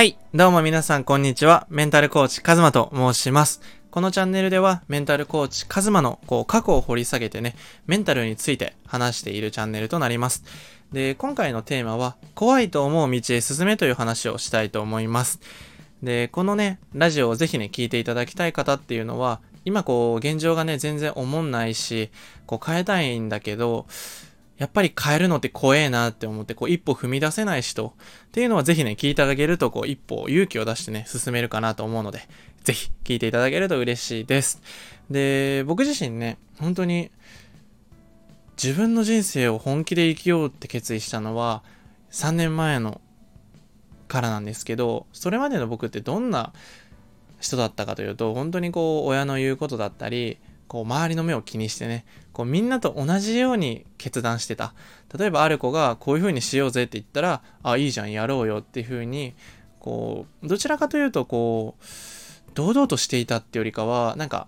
はい。どうも皆さん、こんにちは。メンタルコーチ、カズマと申します。このチャンネルでは、メンタルコーチ、カズマの、こう、過去を掘り下げてね、メンタルについて話しているチャンネルとなります。で、今回のテーマは、怖いと思う道へ進めという話をしたいと思います。で、このね、ラジオをぜひね、聞いていただきたい方っていうのは、今こう、現状がね、全然思んないし、こう、変えたいんだけど、やっぱり変えるのって怖えなって思って、こう、一歩踏み出せない人っていうのはぜひね、聞いていただけると、こう、一歩勇気を出してね、進めるかなと思うので、ぜひ聞いていただけると嬉しいです。で、僕自身ね、本当に、自分の人生を本気で生きようって決意したのは、3年前のからなんですけど、それまでの僕ってどんな人だったかというと、本当にこう、親の言うことだったり、こう、周りの目を気にしてね、こう、みんなと同じように決断してた。例えば、ある子がこういう風にしようぜって言ったら、あ、いいじゃん、やろうよっていう風に、こう、どちらかというと、こう、堂々としていたってよりかは、なんか、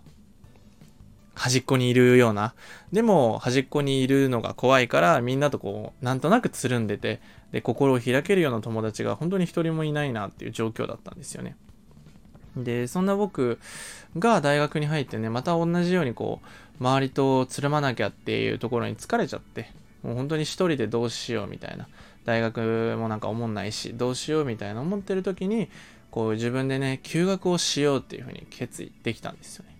端っこにいるような。でも、端っこにいるのが怖いから、みんなとこう、なんとなくつるんでて、で、心を開けるような友達が本当に一人もいないなっていう状況だったんですよね。で、そんな僕が大学に入ってね、また同じようにこう、周りとつるまなきゃっていうところに疲れちゃって、もう本当に一人でどうしようみたいな。大学もなんか思んないし、どうしようみたいな思ってる時に、こう自分でね、休学をしようっていうふうに決意できたんですよね。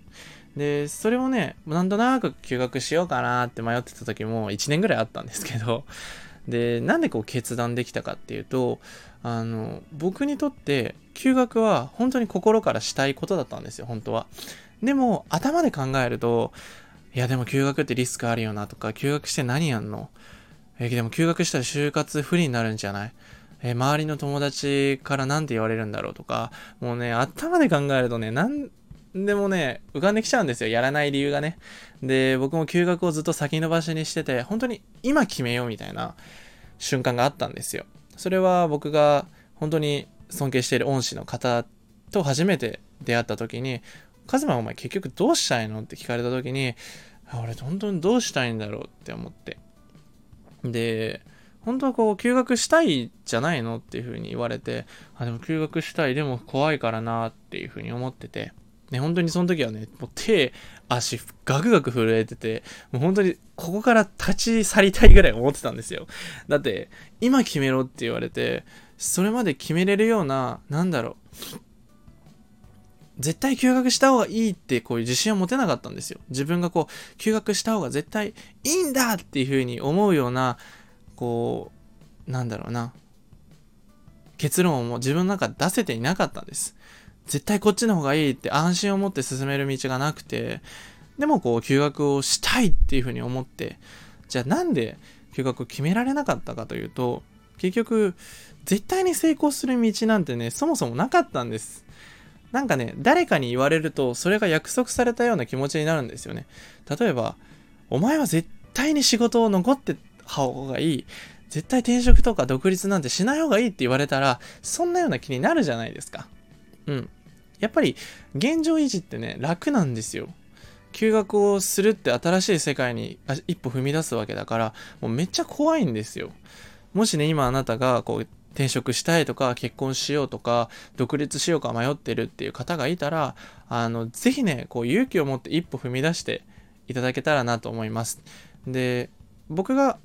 で、それをね、なんとなく休学しようかなって迷ってた時も1年ぐらいあったんですけど、で、なんでこう決断できたかっていうと、あの、僕にとって休学は本当に心からしたいことだったんですよ、本当は。でも、頭で考えると、いやでも休学ってリスクあるよなとか、休学して何やんの？えでも休学したら就活不利になるんじゃない？え周りの友達から何て言われるんだろうとか、もうね、頭で考えるとね、なんでもね、浮かんできちゃうんですよ。やらない理由がね。で、僕も休学をずっと先延ばしにしてて、本当に今決めようみたいな瞬間があったんですよ。それは僕が本当に尊敬している恩師の方と初めて出会った時に、カズマお前結局どうしたいの？って聞かれた時に、俺本当にどうしたいんだろう？って思って。で、本当はこう休学したいじゃないの？っていう風に言われて、あ、でも休学したい、でも怖いからなっていう風に思ってて、ね、本当にその時はね、もう手、足、ガクガク震えてて、もう本当にここから立ち去りたいぐらい思ってたんですよ。だって、今決めろって言われて、それまで決めれるような、なんだろう、絶対休学した方がいいってこういう自信を持てなかったんですよ。自分がこう、休学した方が絶対いいんだっていう風に思うような、こう、なんだろうな、結論をもう自分の中出せていなかったんです。絶対こっちの方がいいって安心を持って進める道がなくて、でもこう休学をしたいっていうふうに思って、じゃあなんで休学を決められなかったかというと、結局、絶対に成功する道なんてね、そもそもなかったんです。なんかね、誰かに言われると、それが約束されたような気持ちになるんですよね。例えば、お前は絶対に仕事を残って方がいい。絶対転職とか独立なんてしない方がいいって言われたら、そんなような気になるじゃないですか。うん。やっぱり、現状維持ってね、楽なんですよ。休学をするって新しい世界に一歩踏み出すわけだから、もうめっちゃ怖いんですよ。もしね、今あなたがこう転職したいとか結婚しようとか独立しようか迷ってるっていう方がいたら、あの、ぜひね、こう勇気を持って一歩踏み出していただけたらなと思います。で、僕が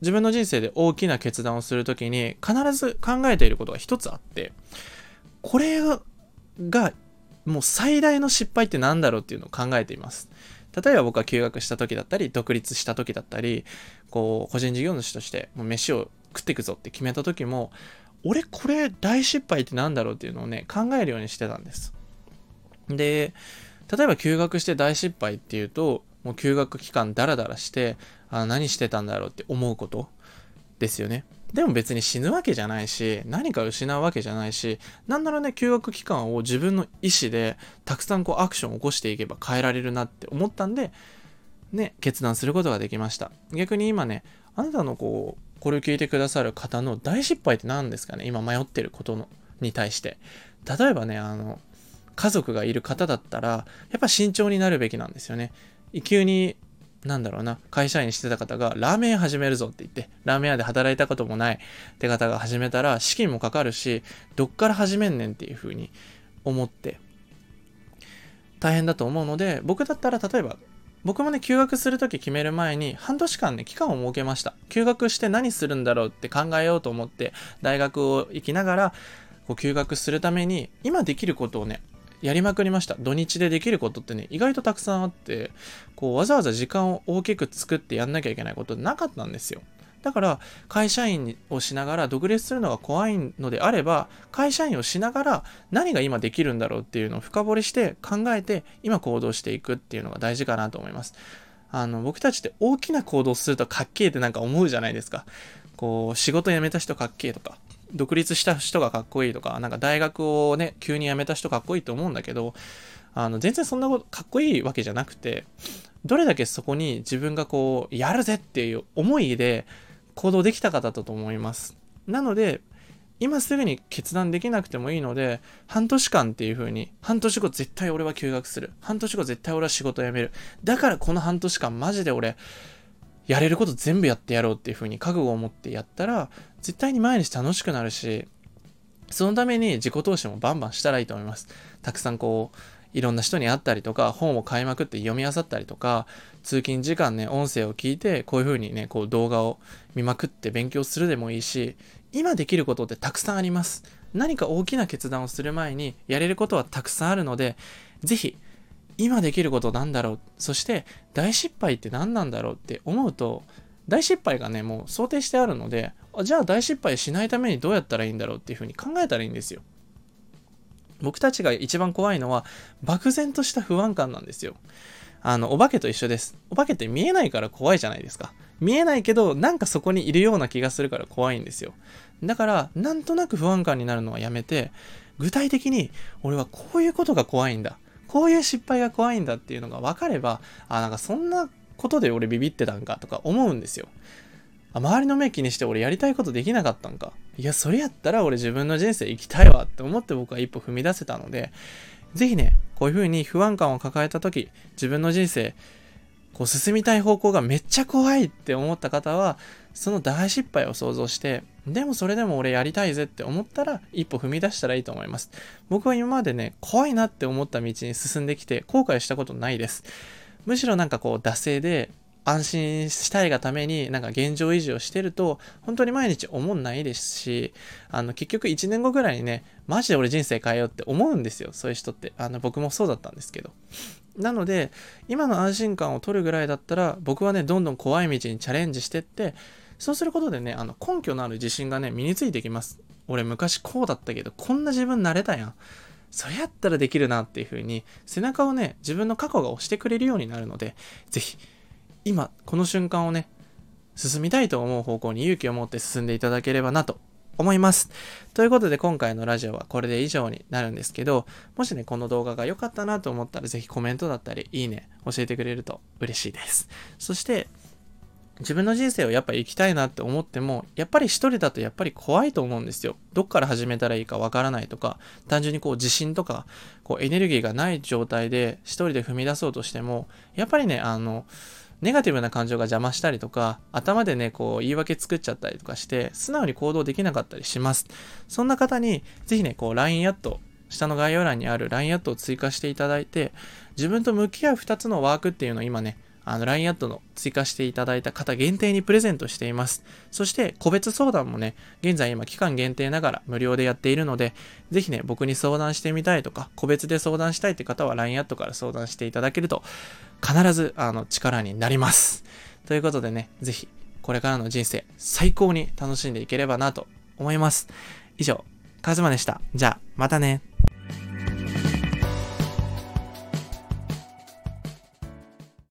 自分の人生で大きな決断をするときに必ず考えていることが一つあって、これがもう最大の失敗って何だろうっていうのを考えています。例えば僕は休学した時だったり、独立した時だったり、こう、個人事業主としてもう飯を食っていくぞって決めた時も、俺これ大失敗って何だろうっていうのをね、考えるようにしてたんです。で、例えば休学して大失敗っていうと、もう休学期間ダラダラして、あ何してたんだろうって思うことですよね。でも別に死ぬわけじゃないし、何か失うわけじゃないし、なんならね、休学期間を自分の意思でたくさんこうアクションを起こしていけば変えられるなって思ったんで、ね、決断することができました。逆に今ね、あなたのこう、これを聞いてくださる方の大失敗って何ですかね？今迷ってることのに対して。例えばね、あの、家族がいる方だったら、やっぱ慎重になるべきなんですよね。急になんだろうな、会社員してた方がラーメン屋始めるぞって言って、ラーメン屋で働いたこともないって方が始めたら資金もかかるし、どっから始めんねんっていう風に思って、大変だと思うので、僕だったら例えば、僕もね、休学するとき決める前に、半年間ね、期間を設けました。休学して何するんだろうって考えようと思って、大学を行きながら、こう休学するために、今できることをね、やりまくりました。土日でできることってね、意外とたくさんあって、こう、わざわざ時間を大きく作ってやんなきゃいけないことなかったんですよ。だから、会社員をしながら独立するのが怖いのであれば、会社員をしながら何が今できるんだろうっていうのを深掘りして考えて、今行動していくっていうのが大事かなと思います。あの、僕たちって大きな行動するとかっけえってなんか思うじゃないですか。こう、仕事辞めた人かっけえとか、独立した人がかっこいいとか、なんか大学をね、急に辞めた人かっこいいと思うんだけど、あの、全然そんなことかっこいいわけじゃなくて、どれだけそこに自分がこう、やるぜっていう思いで行動できたかだったと思います。なので、今すぐに決断できなくてもいいので、半年間っていう風に、半年後絶対俺は休学する。半年後絶対俺は仕事辞める。だからこの半年間マジで俺、やれること全部やってやろうっていう風に覚悟を持ってやったら、絶対に毎日楽しくなるし、そのために自己投資もバンバンしたらいいと思います。たくさんこう、いろんな人に会ったりとか、本を買いまくって読み漁ったりとか、通勤時間ね、音声を聞いて、こういう風にね、こう動画を見まくって勉強するでもいいし、今できることってたくさんあります。何か大きな決断をする前にやれることはたくさんあるので、ぜひ今できることなんだろう。そして大失敗って何なんだろうって思うと大失敗がねもう想定してあるのでじゃあ大失敗しないためにどうやったらいいんだろうっていうふうに考えたらいいんですよ。僕たちが一番怖いのは漠然とした不安感なんですよ。あのお化けと一緒です。お化けって見えないから怖いじゃないですか。見えないけどなんかそこにいるような気がするから怖いんですよ。だからなんとなく不安感になるのはやめて具体的に俺はこういうことが怖いんだ。こういう失敗が怖いんだっていうのが分かれば、あ、なんかそんなことで俺ビビってたんかとか思うんですよ。あ、周りの目気にして俺やりたいことできなかったんか。いや、それやったら俺自分の人生生きたいわって思って僕は一歩踏み出せたので、ぜひね、こういう風に不安感を抱えた時、自分の人生、こう進みたい方向がめっちゃ怖いって思った方は、その大失敗を想像して、でもそれでも俺やりたいぜって思ったら一歩踏み出したらいいと思います。僕は今までね、怖いなって思った道に進んできて後悔したことないです。むしろなんかこう、惰性で安心したいがためになんか現状維持をしてると本当に毎日思んないですしあの結局1年後ぐらいにねマジで俺人生変えようって思うんですよそういう人ってあの僕もそうだったんですけどなので今の安心感を取るぐらいだったら僕はねどんどん怖い道にチャレンジしてってそうすることでね、あの根拠のある自信がね、身についてきます。俺昔こうだったけど、こんな自分になれたやん。それやったらできるなっていう風に、背中をね、自分の過去が押してくれるようになるので、ぜひ、今、この瞬間をね、進みたいと思う方向に勇気を持って進んでいただければなと思います。ということで今回のラジオはこれで以上になるんですけど、もしね、この動画が良かったなと思ったらぜひコメントだったり、いいね、教えてくれると嬉しいです。そして、自分の人生をやっぱ生きたいなって思っても、やっぱり一人だとやっぱり怖いと思うんですよ。どっから始めたらいいかわからないとか、単純にこう自信とか、こうエネルギーがない状態で一人で踏み出そうとしても、やっぱりね、あの、ネガティブな感情が邪魔したりとか、頭でね、こう言い訳作っちゃったりとかして、素直に行動できなかったりします。そんな方に、ぜひね、こう LINE アット、下の概要欄にある LINE アットを追加していただいて、自分と向き合う2つのワークっていうのを今ね、あの、LINE アットの追加していただいた方限定にプレゼントしています。そして、個別相談もね、現在今期間限定ながら無料でやっているので、ぜひね、僕に相談してみたいとか、個別で相談したいって方は LINE アットから相談していただけると、必ず、あの、力になります。ということでね、ぜひ、これからの人生、最高に楽しんでいければなと思います。以上、カズマでした。じゃあ、またね。